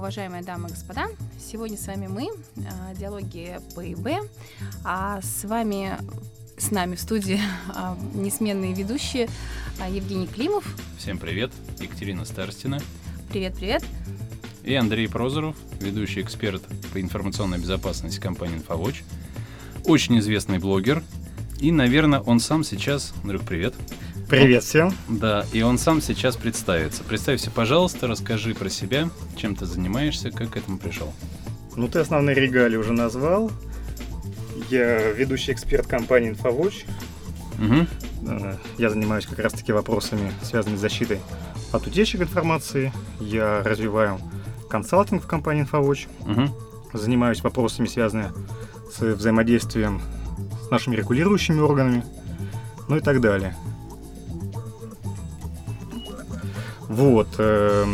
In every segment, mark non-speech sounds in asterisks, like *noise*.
Уважаемые дамы и господа. Сегодня с вами мы, а, диалоги ПИБ. А с вами, с нами в студии *laughs* а, несменные ведущие а, Евгений Климов. Всем привет. Екатерина Старстина. Привет, привет. И Андрей Прозоров, ведущий эксперт по информационной безопасности компании «Инфовоч». Очень известный блогер. И, наверное, он сам сейчас... Андрюх, привет. Привет всем. Да, и он сам сейчас представится. Представься, пожалуйста, расскажи про себя, чем ты занимаешься, как к этому пришел. Ну, ты основные регалии уже назвал. Я ведущий эксперт компании InfoWatch. Угу. Я занимаюсь как раз-таки вопросами, связанными с защитой от утечек информации. Я развиваю консалтинг в компании InfoWatch. Угу. Занимаюсь вопросами, связанными с взаимодействием с нашими регулирующими органами, ну и так далее. Вот. Э,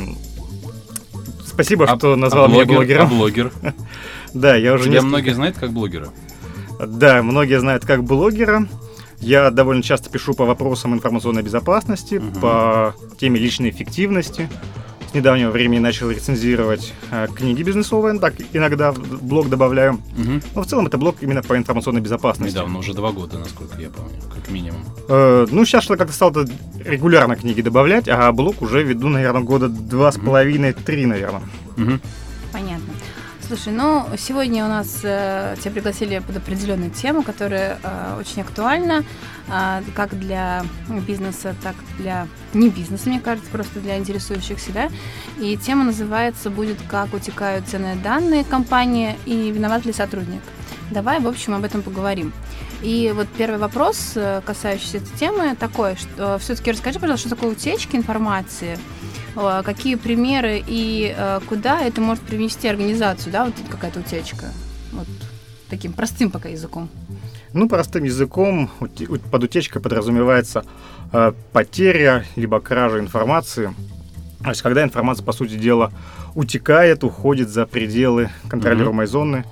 спасибо, а, что назвал а блогер, меня блогером. А блогер? да, я уже Тебя несколько... многие знают как блогера? Да, многие знают как блогера. Я довольно часто пишу по вопросам информационной безопасности, угу. по теме личной эффективности недавнего времени начал рецензировать э, книги бизнесовые, так иногда в блог добавляю. Угу. Но в целом это блог именно по информационной безопасности. Недавно, уже два года, насколько я помню, как минимум. Э, ну, сейчас что-то как-то стал регулярно книги добавлять, а блог уже веду, наверное, года два с половиной-три, наверное. Угу. Понятно. Слушай, ну сегодня у нас э, тебя пригласили под определенную тему, которая э, очень актуальна э, как для бизнеса, так для не бизнеса, мне кажется, просто для интересующихся, да. И тема называется будет «Как утекают ценные данные компании и виноват ли сотрудник?». Давай, в общем, об этом поговорим. И вот первый вопрос, э, касающийся этой темы, такой, что э, все-таки расскажи, пожалуйста, что такое утечки информации – какие примеры и э, куда это может привести организацию, да, вот какая-то утечка, вот таким простым пока языком. Ну, простым языком под утечкой подразумевается э, потеря либо кража информации. То есть, когда информация, по сути дела, утекает, уходит за пределы контролируемой mm-hmm. зоны,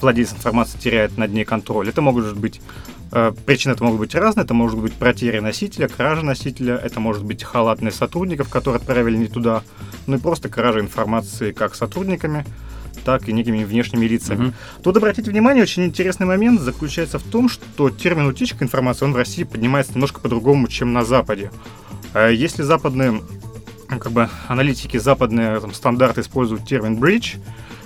владелец информации теряет над ней контроль. Это могут быть Э, причины это могут быть разные. Это может быть потеря носителя, кража носителя, это может быть халатность сотрудников, которые отправили не туда, ну и просто кража информации как сотрудниками, так и некими внешними лицами. Угу. Тут обратите внимание, очень интересный момент заключается в том, что термин утечка информации, он в России поднимается немножко по-другому, чем на Западе. Э, если западные как бы аналитики, западные там, стандарты используют термин breach,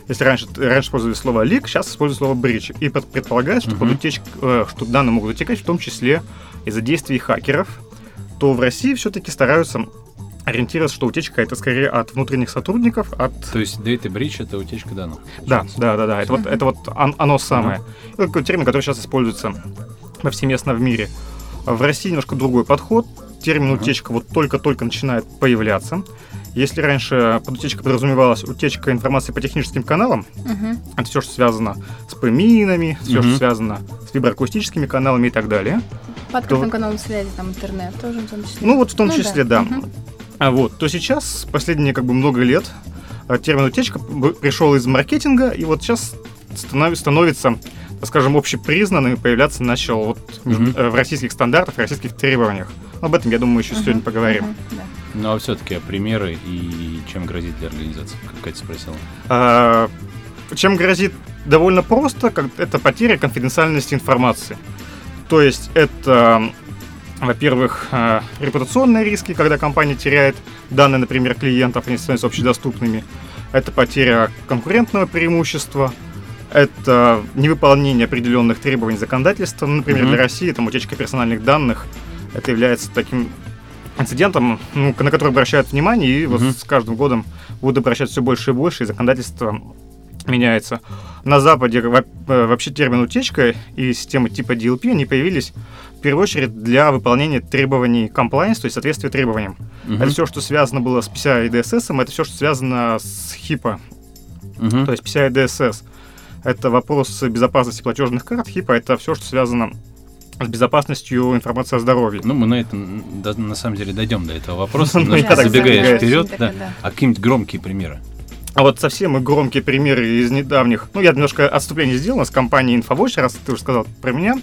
если раньше, раньше использовали слово leak, сейчас используют слово breach. И предполагается, что, uh-huh. под утечк, э, что данные могут утекать в том числе из-за действий хакеров, то в России все-таки стараются ориентироваться, что утечка это скорее от внутренних сотрудников, от... То есть data breach это утечка данных? Да, да, да, да. Это вот, это вот оно самое. Это такой термин, который сейчас используется повсеместно в мире. В России немножко другой подход. Термин утечка вот только-только начинает появляться. Если раньше под утечкой подразумевалась утечка информации по техническим каналам, uh-huh. это все, что связано с поминами, все, uh-huh. что связано с виброакустическими каналами и так далее. По открытым то... каналам связи, там интернет тоже в том числе. Ну вот в том ну, числе, да. да. Uh-huh. А вот, то сейчас, последние как бы много лет, э, термин утечка пришел из маркетинга, и вот сейчас становится, скажем, общепризнанным и появляться начал вот mm-hmm. в российских стандартах, в российских требованиях. Об этом, я думаю, еще uh-huh. сегодня поговорим. Uh-huh. Да. Ну а все-таки примеры и чем грозит для организации, как Катя спросила? А, чем грозит довольно просто, как это потеря конфиденциальности информации. То есть это, во-первых, а, репутационные риски, когда компания теряет данные, например, клиентов, они становятся общедоступными. Это потеря конкурентного преимущества, это невыполнение определенных требований законодательства. Ну, например, mm-hmm. для России там утечка персональных данных это является таким инцидентам, ну, на которые обращают внимание, и вот с каждым годом будут обращать все больше и больше, и законодательство меняется. На Западе э, вообще термин утечка и системы типа DLP они появились в первую очередь для выполнения требований compliance, то есть соответствия требованиям. Uh-huh. Это все, что связано было с PCI и DSS, это все, что связано с HIPAA, uh-huh. то есть PCI и DSS. Это вопрос безопасности платежных карт, HIPAA это все, что связано с безопасностью информации о здоровье. Ну, мы на этом, да, на самом деле, дойдем до этого вопроса, *laughs* ну, забегая вперед. Да. А какие-нибудь громкие примеры? А вот совсем громкие примеры из недавних. Ну, я немножко отступление сделал с компанией InfoWatch, раз ты уже сказал про меня.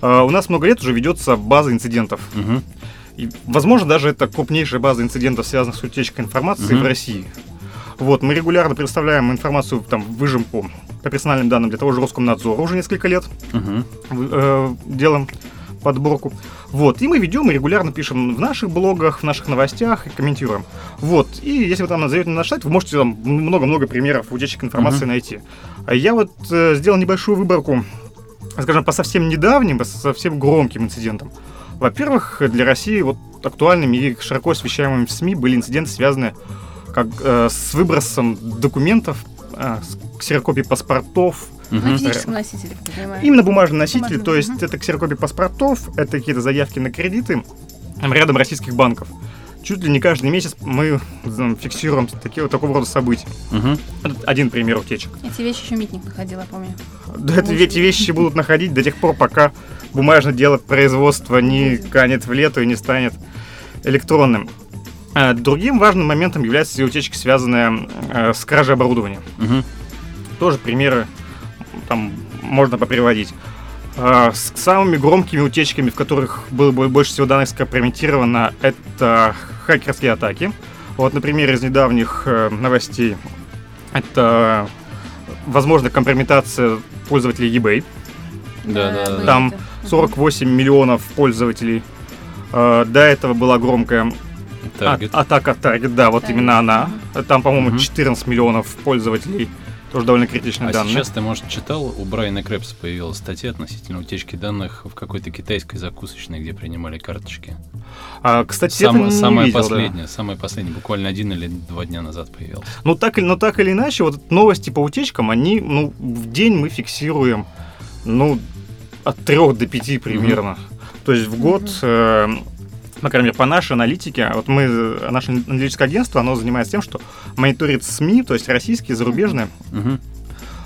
Uh, у нас много лет уже ведется база инцидентов. Угу. И, возможно, даже это крупнейшая база инцидентов, связанных с утечкой информации угу. в России. Вот, мы регулярно предоставляем информацию, там, выжимку по персональным данным для того же Роскомнадзора уже несколько лет. Мгм. э, делаем подборку. Вот, и мы ведем и регулярно пишем в наших блогах, в наших новостях и комментируем. Вот, и если вы там назовете наш сайт, вы можете там много-много примеров утечек информации Мгм. найти. А я вот э, сделал небольшую выборку, скажем, по совсем недавним, по совсем громким инцидентам. Во-первых, для России вот актуальными и широко освещаемыми в СМИ были инциденты, связанные как, э, с выбросом документов, э, с ксерокопий паспортов, На Мгм. физическом носителе, как я понимаю. Именно бумажный носитель, Бумажный, то есть это ксерокопии паспортов, это какие-то заявки на кредиты рядом российских банков. Чуть ли не каждый месяц мы фиксируем такие, вот такого рода события. Это один пример утечек. Эти вещи еще Митник находил, я помню. Да, это- эти вещи будут находить до тех пор, пока бумажное дело производства не канет в лету и не станет электронным. А, Другим важным моментом является и утечка, связанная э, с кражей оборудования. Мгм. Тоже примеры там можно поприводить. А, С самыми громкими утечками, в которых было бы больше всего данных скомпрометировано, это хакерские атаки. Вот, например, из недавних э, новостей это возможно компрометация пользователей eBay. Да, да, да. Там это. Мгм. 48 миллионов пользователей. Э, До этого была громкая а- Таргет. атака Target, да, вот Target, именно она. Там, по-моему, Мгм. 14 миллионов пользователей. Тоже довольно критичные А данные. сейчас ты, может, читал, у Брайана Крэпса появилась статья относительно утечки данных в какой-то китайской закусочной, где принимали карточки. А, кстати, Сам- это не самая видел, да. последняя, самая последняя, буквально один или два дня назад появилась. Ну так, или- но так или иначе, вот новости по утечкам, они, ну, в день мы фиксируем, ну, от трех до пяти примерно. То есть в год, э, по крайней мере, по нашей аналитике, вот мы, наше аналитическое агентство, оно занимается тем, что мониторит СМИ, то есть российские, зарубежные, Мгм.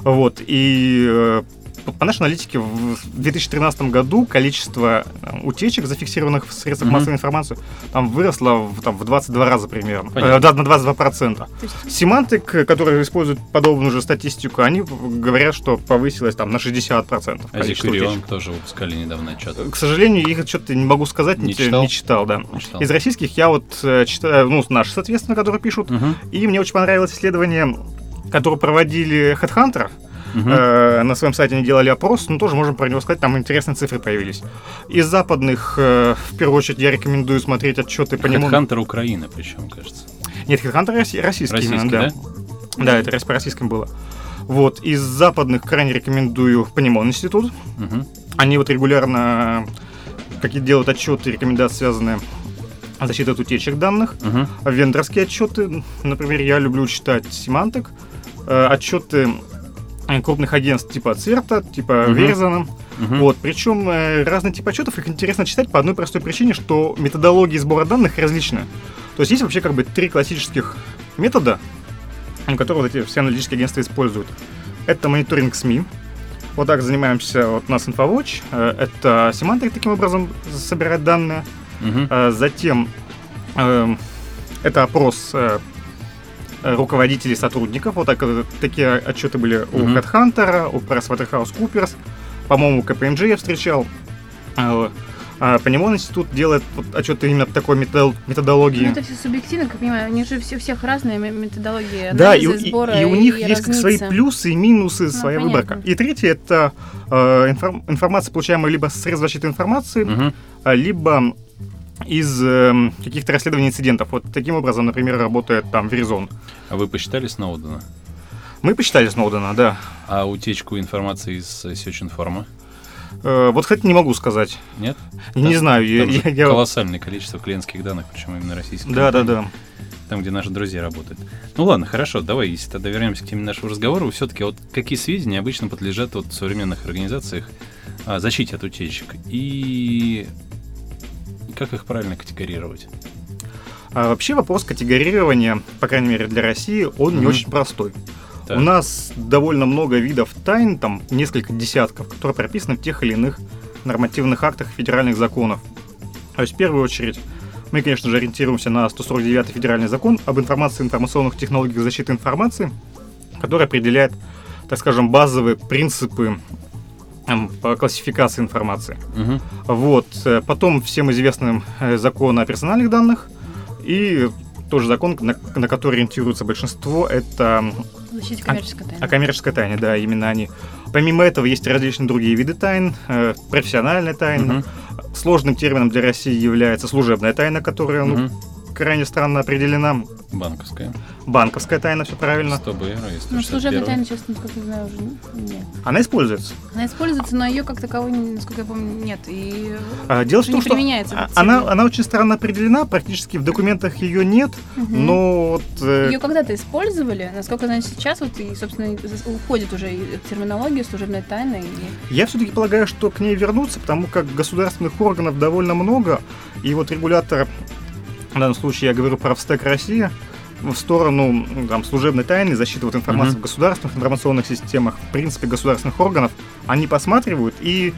вот, и э, по- нашей аналитике в 2013 году количество э, утечек, зафиксированных в средствах Мгм. массовой информации, там выросло в, там, в 22 раза примерно, Понятно. Э, да, на 22 процента. Есть Семантик, э, которые используют подобную же статистику, они говорят, что повысилось там на 60% А количество Зикурион тоже выпускали недавно отчет. К сожалению, их что-то не могу сказать, Не не, читал? не читал, да. Не читал. Из российских я вот э, читаю, ну, наши, соответственно, которые пишут. Мгм. И мне очень понравилось исследование, которое проводили Headhunter. Мгм. Э, на своем сайте они делали опрос, но тоже можем про него сказать, там интересные цифры появились. Из западных, э, в первую очередь, я рекомендую смотреть отчеты по нему. Headhunter Украины, причем, кажется. Нет, россий- российский, Российский, именно, да? Да, это рас- по российским было. Вот, из западных крайне рекомендую Панимон институт. Мгм. Они вот регулярно какие делают отчеты, рекомендации, связанные с защитой от утечек данных. Мгм. Вендорские отчеты, например, я люблю читать Symantec, э, отчеты э, крупных агентств типа Церта, типа Мгм. Верзана. Мгм. Вот, причем э, разные типы отчетов, их интересно читать по одной простой причине, что методологии сбора данных различны. То есть есть вообще как бы три классических метода, которые вот эти все аналитические агентства используют. Это мониторинг СМИ. Вот так занимаемся вот у нас Infowatch. Э, Это семантик таким образом собирать данные. А Затем эм, это опрос э, э, руководителей сотрудников. Вот так, э, такие отчеты были у Мгм. HeadHunter, у PricewaterhouseCoopers. По-моему, КПМГ я встречал. А, а Панимон институт делает вот отчеты именно такой методол- методологии. Ну, это все субъективно, как я понимаю, они же все, у всех разные ме- методологии Да, и, анализа, и- сбора и у них есть как свои плюсы и минусы, Ну, своя понятно. выборка. И третье это э, информ- информация, получаемая либо с средств защиты информации, а, либо из эм, каких-то расследований инцидентов. Вот таким образом, например, работает там Verizon. А вы посчитали Сноудена? Мы посчитали Сноудена, да. А утечку информации из э, Сечинформа? Э, вот, кстати, не могу сказать. Нет? не знаю, я, Там я- я- колоссальное количество клиентских данных, причем именно российских. Да, да, компаний, да. Там, где наши друзья работают. Ну ладно, хорошо, давай, если тогда вернемся к теме нашего разговора, все-таки вот какие сведения обычно подлежат вот в современных организациях а, защите от утечек и как их правильно категорировать? А вообще вопрос категорирования, по крайней мере для России, он не Мгм. очень простой. Так. У нас довольно много видов тайн, там несколько десятков, которые прописаны в тех или иных нормативных актах федеральных законов. То есть в первую очередь мы, конечно же, ориентируемся на 149 федеральный закон об информации и информационных технологиях защиты информации, который определяет, так скажем, базовые принципы по классификации информации. Мгм. Вот. э, Потом всем известным э, закон о персональных данных и тоже закон, на, на который ориентируется большинство, это Защите коммерческой тайны. о коммерческой тайне, да, именно они. Помимо этого есть различные другие виды тайн, э, профессиональная тайна. Мгм. Сложным термином для России является служебная тайна, которая ну, Мгм. Крайне странно определена. Банковская. банковская тайна, все правильно. 100 БР, если Ну, служебная тайна, честно, насколько я знаю, уже нет. Она используется. Она используется, но ее как таковой, насколько я помню, нет. И А, Дело в том, не что применяется а- она, она очень странно определена, практически в документах ее нет, Мгм. но вот, э, Ее когда-то использовали, насколько я знаю, сейчас вот и, собственно, и уходит уже и терминология служебной тайны. И... я все-таки полагаю, что к ней вернуться, потому как государственных органов довольно много, и вот регулятор, в данном случае я говорю про ВСТЭК Россия, в сторону м, там, служебной тайны, защиты вот информации Мгм. в государственных информационных системах, в принципе, государственных органов, они посматривают. И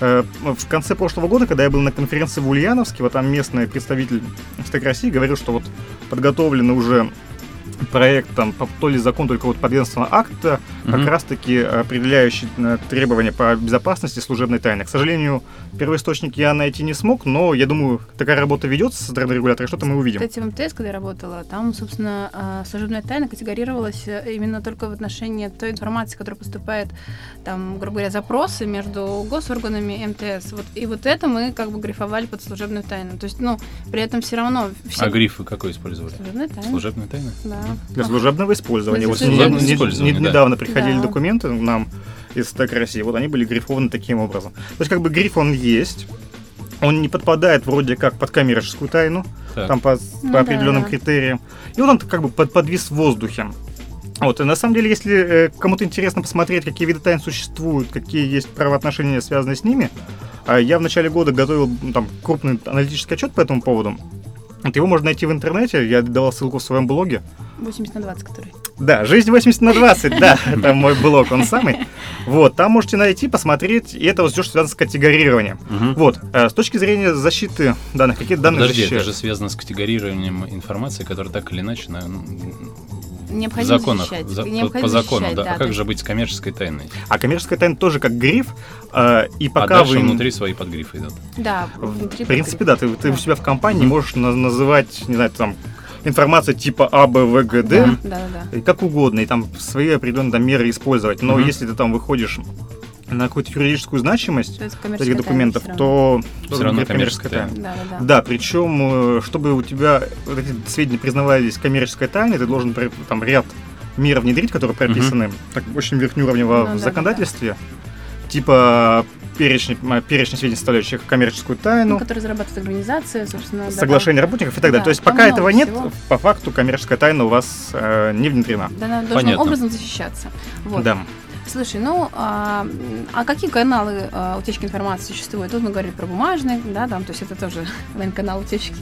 э, в конце прошлого года, когда я был на конференции в Ульяновске, вот там местный представитель СТЭК России говорил, что вот подготовлены уже проект, там, то ли закон, только вот подведомственного акта, как Мгм. раз-таки определяющий э, требования по безопасности служебной тайны. К сожалению, первоисточник я найти не смог, но я думаю, такая работа ведется со стороны регулятора, что-то мы увидим. Кстати, в МТС, когда я работала, там, собственно, а, служебная тайна категорировалась э, именно только в отношении той информации, которая поступает, там, грубо говоря, запросы между госорганами и МТС. Вот, и вот это мы как бы грифовали под служебную тайну. То есть, ну, при этом все равно... Все... А грифы какой использовали? Служебная тайна. Служебная тайна? Да. Для служебного использования. Вот служебного не- не- использования, не- да. недавно приходили Да. документы нам из СТЭК России, вот они были грифованы таким образом. То есть как бы гриф он есть, он не подпадает вроде как под коммерческую тайну, Так. там по, Ну по определенным да. критериям. И вот он как бы под, подвис в воздухе. Вот, и на самом деле, если э, кому-то интересно посмотреть, какие виды тайн существуют, какие есть правоотношения, связанные с ними, а я в начале года готовил там крупный аналитический отчет по этому поводу. Вот его можно найти в интернете, я давал ссылку в своем блоге. 80 на 20, который. Да, «Жизнь 80 на 20», да, *laughs* это мой блог, он самый. Вот, там можете найти, посмотреть, и это вот все, что связано с категорированием. Вот, э, с точки зрения защиты данных, какие данные Подожди, это защищают? же связано с категорированием информации, которая так или иначе на, Необходимо законах, защищать. за- по, Необходимо по закону, защищать, да. да, а как же быть с коммерческой тайной? А коммерческая тайна тоже как гриф, э, и а пока дальше вы... внутри свои подгрифы идут. Да, внутри В принципе, да, ты, ты у Да. себя в компании можешь на- называть, не знаю, там, информация типа А, Б, В, Г, Д, Да, да, да. и как угодно, и там свои определенные там, меры использовать. Но Мгм. если ты там выходишь на какую-то юридическую значимость этих документов, тайна то Всё равно коммерческая тайна. Да, да, да. Да, причем, э, чтобы у тебя вот эти сведения признавались коммерческой тайной, ты должен там ряд мер внедрить, которые прописаны так, очень верхнеуровнево Ну, в да, законодательстве. Типа перечень, перечень сведений, составляющих коммерческую тайну, Ну, который зарабатывает организация, собственно. да, соглашение работников и так далее. Да, То есть пока этого нет, всего. по факту коммерческая тайна у вас э, не внедрена. Да, она должным Понятно. образом защищаться. Вот. Да. Слушай, ну, а, а какие каналы а, утечки информации существуют? Тут мы говорили про бумажные, да, там, то есть это тоже, *laughs* наверное, канал утечки.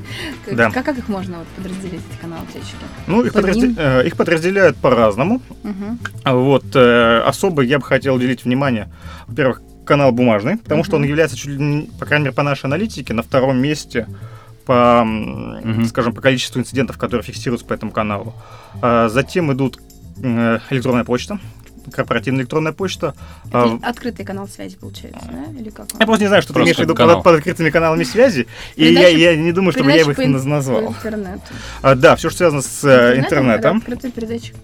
Да. Как, как их можно вот, подразделить, эти каналы утечки? Ну, их, По подразде- э, их подразделяют по-разному. А Вот, э, особо я бы хотел уделить внимание, во-первых, канал бумажный, потому что он является, чуть ли не, по крайней мере, по нашей аналитике, на втором месте по, Мгм. скажем, по количеству инцидентов, которые фиксируются по этому каналу. А затем идут э, электронная почта, корпоративная электронная почта. А, Это открытый канал связи, получается, да? Или как? он? я просто не знаю, что ты Просто имеешь в виду канал. под, под открытыми каналами связи, и я, я не думаю, чтобы я Передача их назвал. По интернету. А, да, все, что связано с э, Интернетом, интернетом. Открытая передача.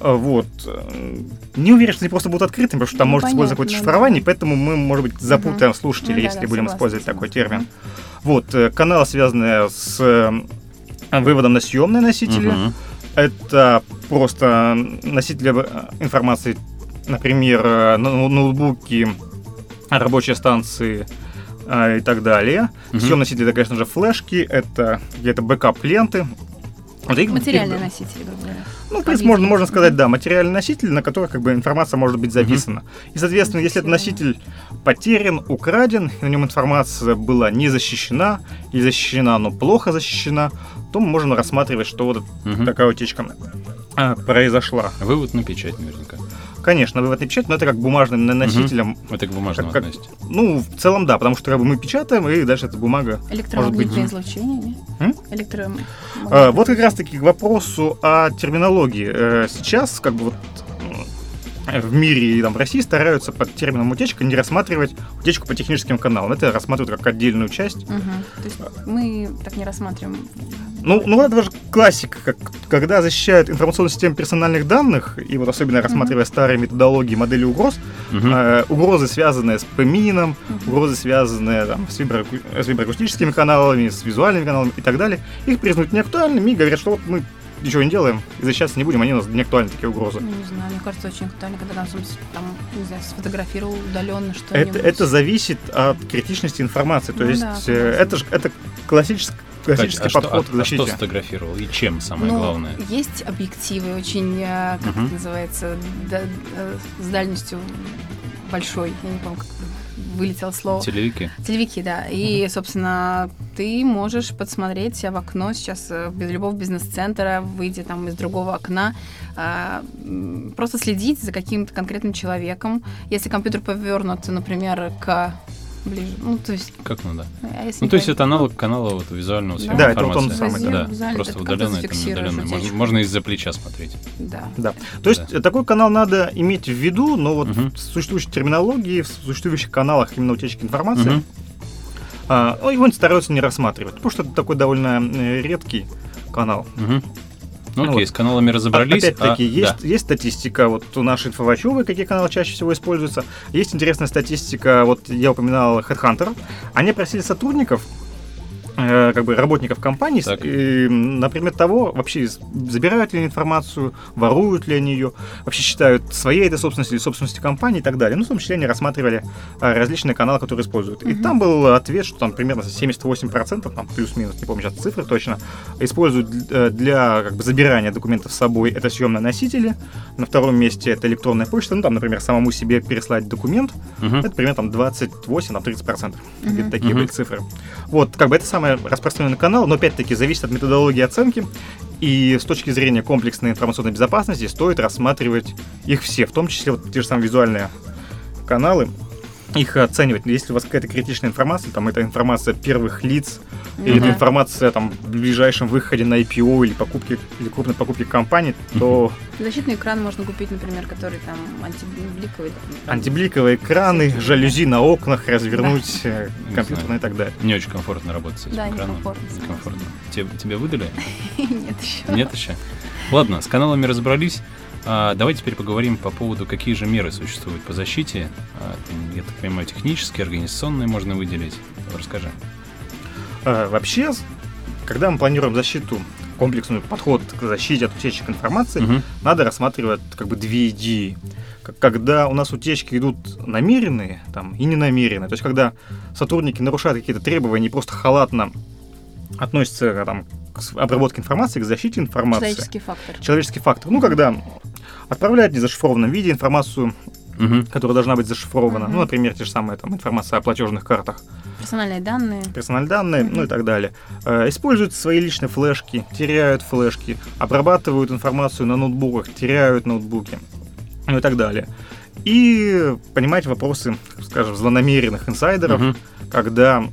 А, Вот. Э, Не уверен, что они просто будут открытыми, потому что там Ну, может использоваться какое-то понятно, шифрование, да. поэтому мы, может быть, запутаем слушателей, Ну да, если да, будем согласна, использовать такой термин. Вот. э, Каналы, связанные с э, выводом на съемные носители. Мгм. Это просто носители информации, например, э, ноу- ноутбуки, рабочие станции и так далее. Мгм. Съемные носители, это, конечно же, флешки, это где-то бэкап-ленты. Вот их- Материальные их- носители, грубо говоря. Ну, в принципе, можно, можно сказать, да, материальный носитель, на который как бы информация может быть записана. И, соответственно, если этот носитель потерян, украден, и на нем информация была не защищена, или защищена, но плохо защищена, то мы можем рассматривать, что вот Мгм. такая утечка а, произошла. Вывод на печать наверняка. Конечно, вывод не печать, но это как бумажным носителем. Это к бумажному Как- как-. Ну, в целом, да, потому что как бы мы печатаем, и дальше эта бумага Электромагнитное быть. излучение, не? М? Электромагнитное. А, Вот как раз-таки к вопросу о терминологии. Э, Сейчас, как бы вот, в мире и там, в России стараются под термином утечка не рассматривать утечку по техническим каналам. Это рассматривают как отдельную часть. Угу. То есть мы так не рассматриваем. Ну, ну это же классика, как, когда защищают информационную систему персональных данных, и вот особенно рассматривая старые методологии, модели угроз, Мгм. э, угрозы, связанные с ПМИНом, угрозы, связанные там, с, виброаку- с виброакустическими каналами, с визуальными каналами и так далее, их признают неактуальными и говорят, что вот мы ничего не делаем и защищаться не будем, они у нас неактуальны, такие угрозы. Ну, не знаю, мне кажется, очень актуально, когда там, там не знаю, сфотографировал удаленно Это, что-нибудь. это зависит от критичности информации. То Ну есть да, э, это же это классический, Кать, классический а, что, подход а- к а защите. что сфотографировал и чем самое Ну, главное? Есть объективы очень, э, как Мгм. это называется, да- э, с дальностью большой. Я не помню, как вылетело слово. Телевики? Телевики, да. И, собственно, ты можешь подсмотреть себя в окно сейчас э, без любого бизнес-центра, выйти там из другого окна, а, просто следить за каким-то конкретным человеком. Если компьютер повернут, например, к ближе, ну, то есть... Как ну да? а Ну, то есть это аналог канала вот визуального Да. Да, это вот он самый, да. да. Просто удаленно, это удаленно. Можно, можно из-за плеча смотреть. Да. Да. То есть э, такой канал надо иметь в виду, но вот Мгм. в существующей терминологии, в существующих каналах именно утечки информации, Мгм. А, ну, его стараются не рассматривать, потому что это такой довольно э, редкий канал. Мгм. Ну, окей, вот. с каналами разобрались. Опять-таки, а- есть, да. есть статистика, вот у нашей инфовачевой, какие каналы чаще всего используются. Есть интересная статистика, вот я упоминал Headhunter. Они просили сотрудников, как бы работников компаний, Так. э, на предмет того, вообще забирают ли они информацию, воруют ли они ее, вообще считают своей это собственностью или собственностью компании и так далее. Ну, в том числе они рассматривали э, различные каналы, которые используют. И там был ответ, что там примерно 78%, там плюс-минус, не помню сейчас цифры точно, используют э, для как бы, забирания документов с собой это съемные носители. На втором месте это электронная почта. Ну, там, например, самому себе переслать документ. Мгм. Это примерно там 28-30%. Мгм. Где-то такие Мгм. были цифры. Вот, как бы это самый распространенный канал, но опять-таки зависит от методологии оценки. И с точки зрения комплексной информационной безопасности стоит рассматривать их все, в том числе вот те же самые визуальные каналы, их оценивать. Если у вас какая-то критичная информация, там это информация первых лиц, или это Да. информация там, в ближайшем выходе на IPO или покупке или крупной покупке компании, то Защитный экран можно купить, например, который там антибликовый. там, антибликовые экраны, жалюзи на окнах, развернуть э, Не компьютерные и так далее. Не очень комфортно работать с этим Да, экраном. Некомфортно. Тебе, тебе выдали? *laughs* Нет еще. Нет еще? Ладно, с каналами разобрались. А, давай теперь поговорим по поводу, какие же меры существуют по защите. А, я так понимаю, технические, организационные можно выделить. Расскажи. Э, Вообще, когда мы планируем защиту, комплексный подход к защите от утечек информации, Мгм. надо рассматривать как бы две идеи. Когда у нас утечки идут намеренные там, и ненамеренные, то есть когда сотрудники нарушают какие-то требования и просто халатно относятся там, к обработке информации, к защите информации. Человеческий фактор. Человеческий фактор. Ну, когда отправляют в незашифрованном виде информацию, Мгм. которая должна быть зашифрована. Мгм. Ну, например, те же самые там информация о платежных картах, Персональные данные. персональные данные, Мгм. ну и так далее. Э, используют свои личные флешки, теряют флешки, обрабатывают информацию на ноутбуках, теряют ноутбуки, ну и так далее. И понимать вопросы, скажем, злонамеренных инсайдеров, Мгм. когда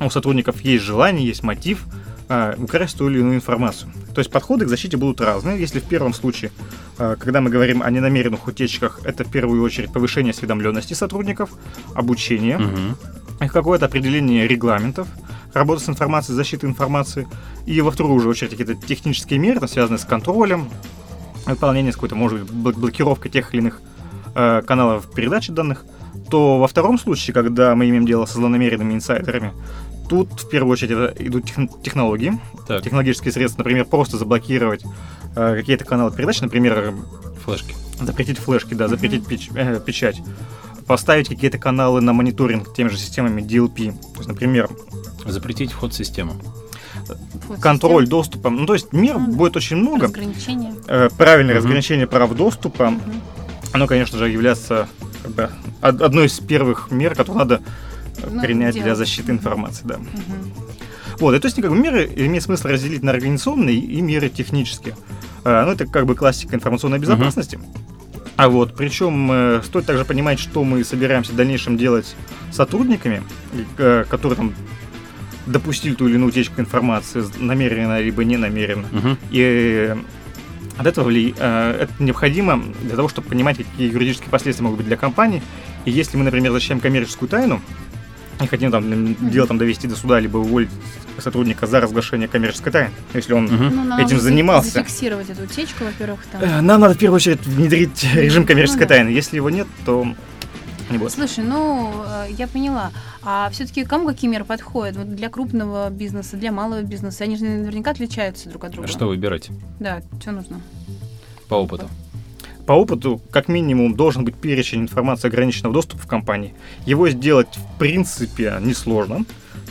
у сотрудников есть желание, есть мотив а, украсть ту или иную информацию. То есть подходы к защите будут разные. Если в первом случае, а, когда мы говорим о ненамеренных утечках, это в первую очередь повышение осведомленности сотрудников, обучение, и какое-то определение регламентов, работа с информацией, защиты информации, и во вторую же очередь какие-то технические меры, там, связанные с контролем, выполнением с какой-то, может быть, бл- блокировкой тех или иных э, каналов передачи данных, то во втором случае, когда мы имеем дело со злонамеренными инсайдерами, тут в первую очередь это идут тех- технологии, Так, технологические средства, например, просто заблокировать э, какие-то каналы передач, например, флешки. запретить флешки, да, запретить печ- э, печать, поставить какие-то каналы на мониторинг теми же системами DLP. То есть, например, Запретить вход в систему. Вот контроль система, доступа. Ну, то есть мер Мгм. будет очень много. Разграничения. Э, Правильное Мгм. разграничение прав доступа, Мгм. оно, конечно же, является как бы, од- одной из первых мер, которые надо Ну, принять для защиты информации, да. Вот, и то есть как бы меры имеет смысл разделить на организационные и меры технические. Э, Ну, это как бы классика информационной безопасности. А вот, причем э, стоит также понимать, что мы собираемся в дальнейшем делать с сотрудниками, э, которые там допустили ту или иную утечку информации, намеренно либо не намеренно. Мгм. И э, От этого ли, это необходимо для того, чтобы понимать, какие юридические последствия могут быть для компании. И если мы, например, защищаем коммерческую тайну и хотим там mm-hmm. дело там довести до суда, либо уволить сотрудника за разглашение коммерческой тайны, если он Ну, надо этим занимался. Зафиксировать эту утечку, во-первых, там. Э, Нам надо в первую очередь внедрить режим коммерческой Ну да. тайны. Если его нет, то не будет. Слушай, ну, э, я поняла. А все-таки кому какие меры подходят? Вот для крупного бизнеса, для малого бизнеса? Они же наверняка отличаются друг от друга. Что выбирать Да, что нужно? по опыту? По опыту, как минимум, должен быть перечень информации ограниченного доступа в компании. Его сделать, в принципе, несложно.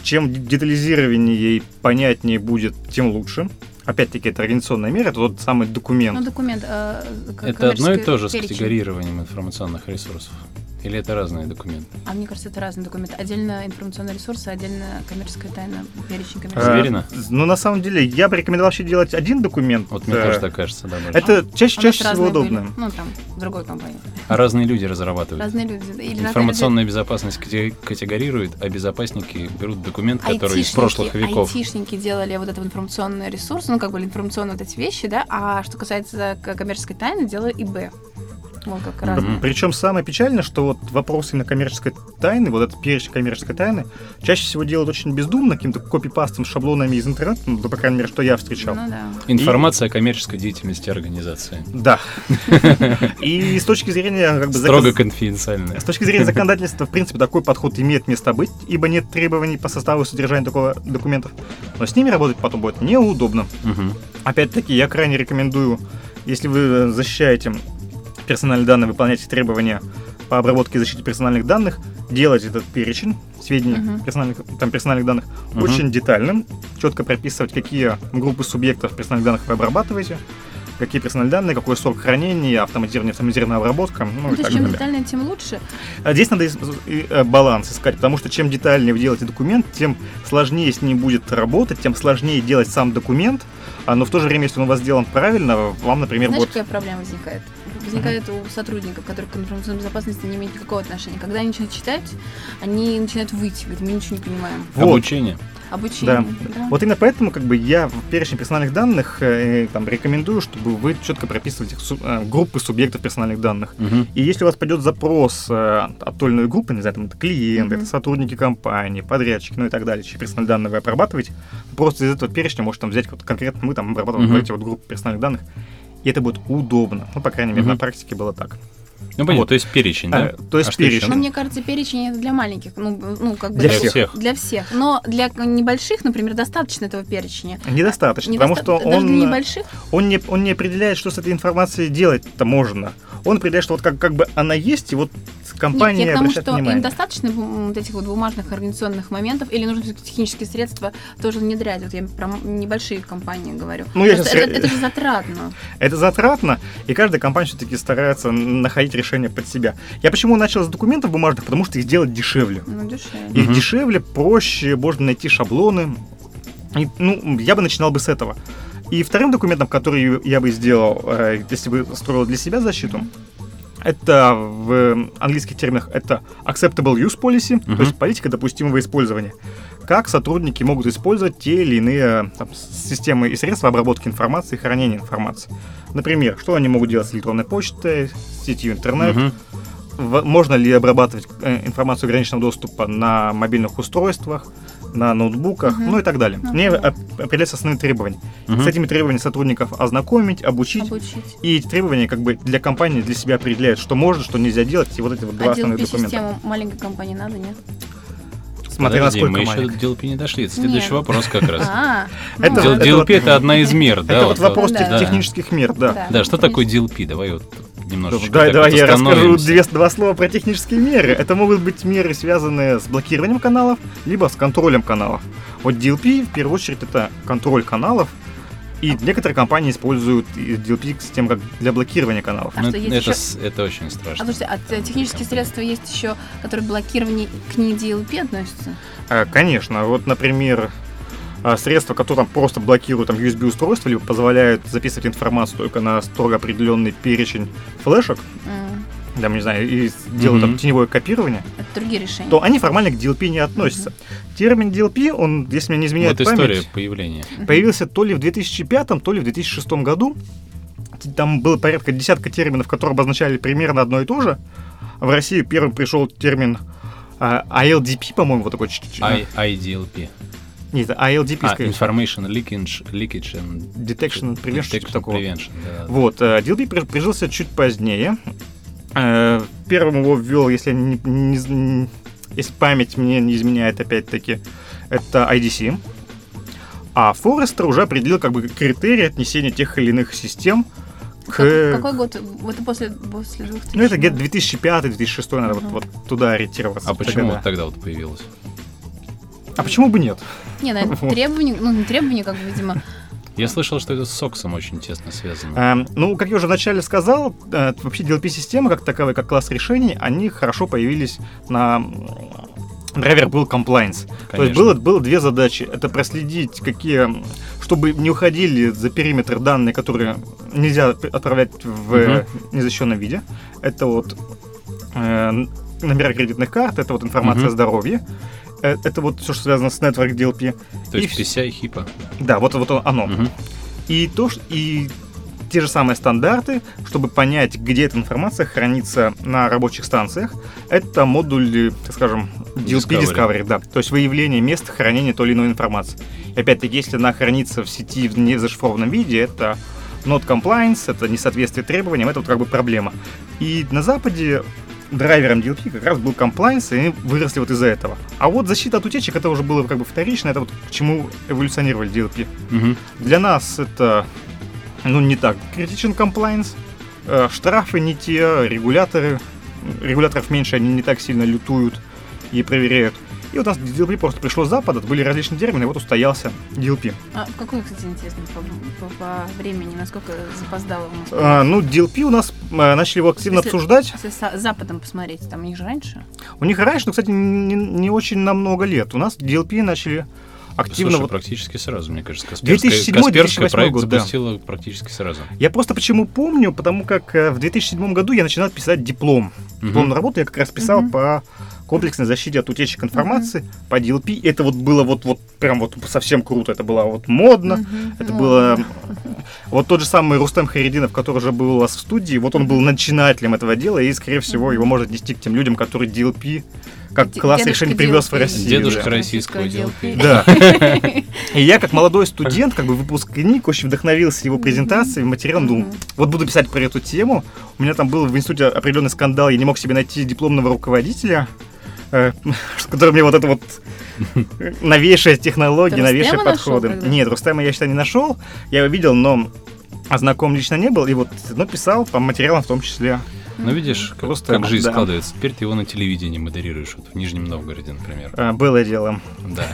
Чем детализированнее и понятнее будет, тем лучше. Опять-таки, это организационная мера, это тот самый документ. Ну, документ. э, Это одно и то же с перечень. категорированием информационных ресурсов? Или это разные документы? А мне кажется, это разные документы. Отдельно информационные ресурсы, отдельно коммерческая тайна, перечень Э, коммерческой Уверена? Ну, на самом деле, я бы рекомендовал вообще делать один документ. Вот мне Э, тоже так кажется, да. даже. Это чаще, нас чаще всего разные были. удобно. Ну, там, в другой компании. А разные люди разрабатывают. Разные люди. Или Информационная безопасность кате- категорирует, а безопасники берут документ, люди. который из Айтишники- прошлых веков. Айтишники делали вот этот информационный ресурс, ну, как бы информационные вот эти вещи, да, а что касается коммерческой тайны, делали ИБ. Вот как Мгм. разные. Причем самое печальное, что вот вопрос именно коммерческой тайны, вот этот перечень коммерческой тайны, чаще всего делают очень бездумно, каким-то копипастом, шаблонами из интернета, ну, по крайней мере, что я встречал. Ну да. Информация о коммерческой деятельности организации. Да. *laughs* И с точки зрения как бы Строго конфиденциальная. С точки зрения *laughs* законодательства, в принципе, такой подход имеет место быть, ибо нет требований по составу и содержанию такого документов. Но с ними работать потом будет неудобно. Опять-таки, я крайне рекомендую, если вы защищаете персональные данные, выполняете требования по обработке и защите персональных данных, делать этот перечень сведений Мгм. персональных, там, персональных данных Мгм. очень детальным, четко прописывать, какие группы субъектов персональных данных вы обрабатываете, какие персональные данные, какой срок хранения, автоматизированная, автоматизированная обработка, ну, Ну, и то так есть чем далее. детальнее, тем лучше. А Здесь надо и, э, баланс искать, потому что чем детальнее вы делаете документ, тем сложнее с ним будет работать, тем сложнее делать сам документ, но в то же время, если он у вас сделан правильно, вам, например, Знаешь, будет... какая проблема возникает? Возникает у сотрудников, которые к информационной безопасности не имеют никакого отношения. Когда они начинают читать, они начинают выйти, говорят, мы ничего не понимаем. Вот. Обучение. Обучение. Да. да. Вот именно поэтому как бы я в перечне персональных данных э, там, рекомендую, чтобы вы четко прописывали су- э, группы субъектов персональных данных. Мгм. И если у вас пойдет запрос э, от той или иной группы, не знаю, там это клиенты, Мгм. это сотрудники компании, подрядчики, ну и так далее, чьи персональные данные вы обрабатываете, просто из этого перечня можете там взять вот конкретно мы там обрабатываем вот эти вот группы персональных данных, и это будет удобно. Ну, по крайней мере, Мгм. на практике было так. Ну, понятно, Вот. то есть перечень, да? А, то есть А перечень. Но мне кажется, перечень это для маленьких, ну, ну как бы Для Для всех. всех. Для всех. Но для небольших, например, достаточно этого перечня. Недостаточно, Недоста- потому что даже он, для небольших. он, не, он не определяет, что с этой информацией делать-то можно. Он определяет, что вот как, как бы она есть, и вот компания Нет, я к тому, что им внимание. достаточно бу- вот этих вот бумажных организационных моментов, или нужно все-таки технические средства тоже внедрять. Вот я про небольшие компании говорю. Ну, я Просто щас- это, это же затратно. Это затратно, и каждая компания все-таки старается находить решение под себя. Я почему начал с документов бумажных? Потому что их сделать дешевле. Ну, дешевле. Их Мгм. дешевле, проще, можно найти шаблоны. И, ну, я бы начинал бы с этого. И вторым документом, который я бы сделал, э, если бы строил для себя защиту, это в английских терминах это acceptable use policy, Мгм. то есть политика допустимого использования. Как сотрудники могут использовать те или иные там, системы и средства обработки информации и хранения информации. Например, что они могут делать с электронной почтой, с сетью интернет, Мгм. в- можно ли обрабатывать э, информацию ограниченного доступа на мобильных устройствах, на ноутбуках, Мгм. ну и так далее. Ну, Мне определяются основные требования. Мгм. С этими требованиями сотрудников ознакомить, обучить. Обучить. И эти требования как бы для компании для себя определяют, что можно, что нельзя делать, и вот эти вот два А основных документа. систему маленькой компании надо, нет? Смотря Подожди, насколько мы еще маленькая. до DLP не дошли. Это следующий Нет. вопрос как раз. *laughs* А, ну Это- DLP вот- это одна из мер, да? Это вот вопрос да, технических мер, да. Да. Что такое DLP? Давай вот немножечко Давай, так давай вот я расскажу две, два слова про технические меры. Это могут быть меры, связанные с блокированием каналов, либо с контролем каналов. Вот DLP, в первую очередь, это контроль каналов, и некоторые компании используют и DLP-систему как для блокирования каналов. А Ну, что, есть это, еще- с- это очень А страшно. слушайте, а т- технические средства есть еще, которые блокирование к ней DLP относятся? А, Конечно, вот, например, а, средства, которые просто блокируют там USB-устройства, либо позволяют записывать информацию только на строго определенный перечень флешек, М, там, не знаю, и делают Мгм. там теневое копирование, Это другие решения. то они формально к DLP не относятся. Термин DLP, он, если мне не изменяет Вот память, история появления. Появился то ли в 2005, то ли в 2006 году. там было порядка десятка терминов, которые обозначали примерно одно и то же. В России первым пришел термин а, ILDP, по-моему, вот такой. I, IDLP. Нет, это ILDP, А. Information Leakage, leakage and Detection and Prevention, Detection такого. Prevention, да. Вот, э, DLP при- прижился чуть позднее. Э, Первым его ввел, если, не- не если память мне не изменяет, опять-таки, это IDC. А Форестер уже определил как бы критерии отнесения тех или иных систем к... Как- Какой год? Это после, после 2000 Ну, это где-то 2005-2006, надо вот, Мгм. вот туда ориентироваться. А почему вот тогда вот появилось? А почему бы нет? Не, наверное, Вот. требования, ну, не требования, как бы, видимо. Я слышал, что это с соксом очень тесно связано. Эм, ну, как я уже вначале сказал, э, вообще DLP-системы, как таковые, как класс решений, они хорошо появились на драйвер был compliance. То есть Конечно. было, было две задачи. Это проследить, какие, чтобы не уходили за периметр данные, которые нельзя отправлять в э, незащищенном виде. Это вот э, номера кредитных карт, это вот информация Мгм. о здоровье. Э, Это вот все, что связано с Network DLP. То и есть вс- PCI хипа. Да, вот, вот оно. Мгм. И то, и те же самые стандарты, чтобы понять, где эта информация хранится на рабочих станциях, это модуль, так скажем, DLP Discovery. Discovery, да, то есть выявление места хранения той или иной информации. И опять-таки, если она хранится в сети в незашифрованном виде, это not compliance, это несоответствие требованиям, это вот как бы проблема. И на Западе драйвером DLP как раз был compliance, и они выросли вот из-за этого. А вот защита от утечек, это уже было как бы вторично, это вот к чему эволюционировали DLP. Мгм. Для нас это ну, не так критичен комплайнс. Э, Штрафы не те, регуляторы. Регуляторов меньше, они не так сильно лютуют и проверяют. И вот у нас DLP просто пришло с запада, были различные термины, и вот устоялся DLP. А в какой, кстати, интересно, по, по- по времени, насколько запоздало у нас? А, ну, DLP у нас э, начали его активно Если- обсуждать. Если с Западом посмотреть, там у них же раньше. У них раньше, но, кстати, не, не очень на много лет. У нас DLP начали активно... Слушай, вот- практически сразу, мне кажется. Касперская, 2007-2008 Касперская проект год, да. запустила практически сразу. Я просто почему помню, потому как э, в 2007 году я начинал писать диплом. Дипломную работу я как раз писал Мгм. по комплексной защите от утечек информации, по DLP. Это вот было вот, вот прям вот совсем круто. Это было вот модно. Мгм. Это Ну, было... *laughs* Вот тот же самый Рустем Харидинов, который уже был у вас в студии, вот он был начинателем этого дела, и, скорее всего, Мгм. его можно отнести к тем людям, которые DLP как Де- класс решений привез в. Россию. Дедушка *laughs* да. российского DLP. Да. И я, как молодой студент, как бы выпускник, очень вдохновился его презентацией, материалом, думал, вот буду писать про эту тему. У меня там был в институте определенный скандал, я не мог себе найти дипломного руководителя, *laughs* который мне вот это вот новейшая технология, Ты новейшие подходы. Нет, Рустема я, считаю, не нашел. Я его видел, но знаком лично не был. И вот, ну, писал по материалам в том числе. Ну, видишь, как, Просто, как жизнь да. складывается. Теперь ты его на телевидении модерируешь, вот в Нижнем Новгороде, например. Э, Было дело. Да.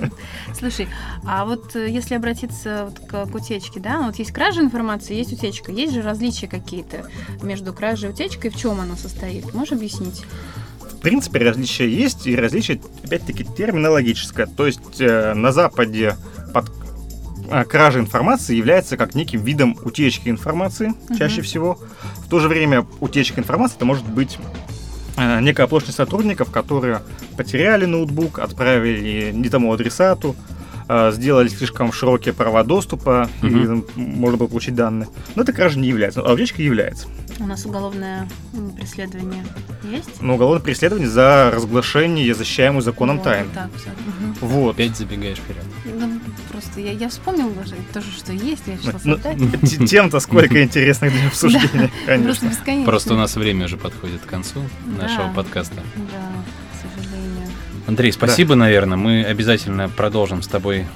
*laughs* Слушай, а вот э, если обратиться вот к, к утечке, да, вот есть кража информации, есть утечка, есть же различия какие-то между кражей и утечкой, в чем она состоит? Можешь объяснить? В принципе, различия есть, и различие, опять-таки, терминологическое. То есть э, на Западе под э, кража информации является как неким видом утечки информации, Мгм. чаще всего. В то же время утечка информации это может быть э, некая оплошность сотрудников, которые потеряли ноутбук, отправили не тому адресату, сделали слишком широкие права доступа, и Мгм. м, можно было получить данные. Но это кража не является, а утечка является. У нас уголовное преследование есть? Но уголовное преследование за разглашение защищаемую законом Вот, тайны. Так, всё. Мгм. Вот. Опять забегаешь вперед. Ну, просто я, я вспомнила уже тоже, что есть, я решила Ну, создать. т- Тем-то сколько интересных для обсуждения, *laughs* Просто конечно. бесконечно. Просто у нас время уже подходит к концу нашего Да. подкаста. Да. Андрей, спасибо, наверное. Мы обязательно продолжим с тобой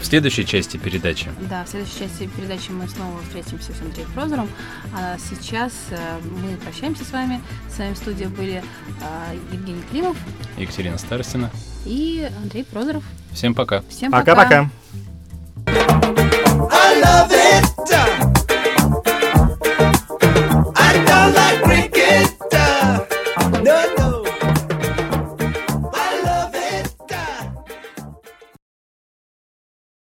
в следующей части передачи. Да, в следующей части передачи мы снова встретимся с Андреем Прозором. А сейчас э, мы прощаемся с вами. С вами в студии были э, Евгений Климов Екатерина Старостина. и Андрей Прозоров. Всем пока. Всем пока. Пока-пока. I love it.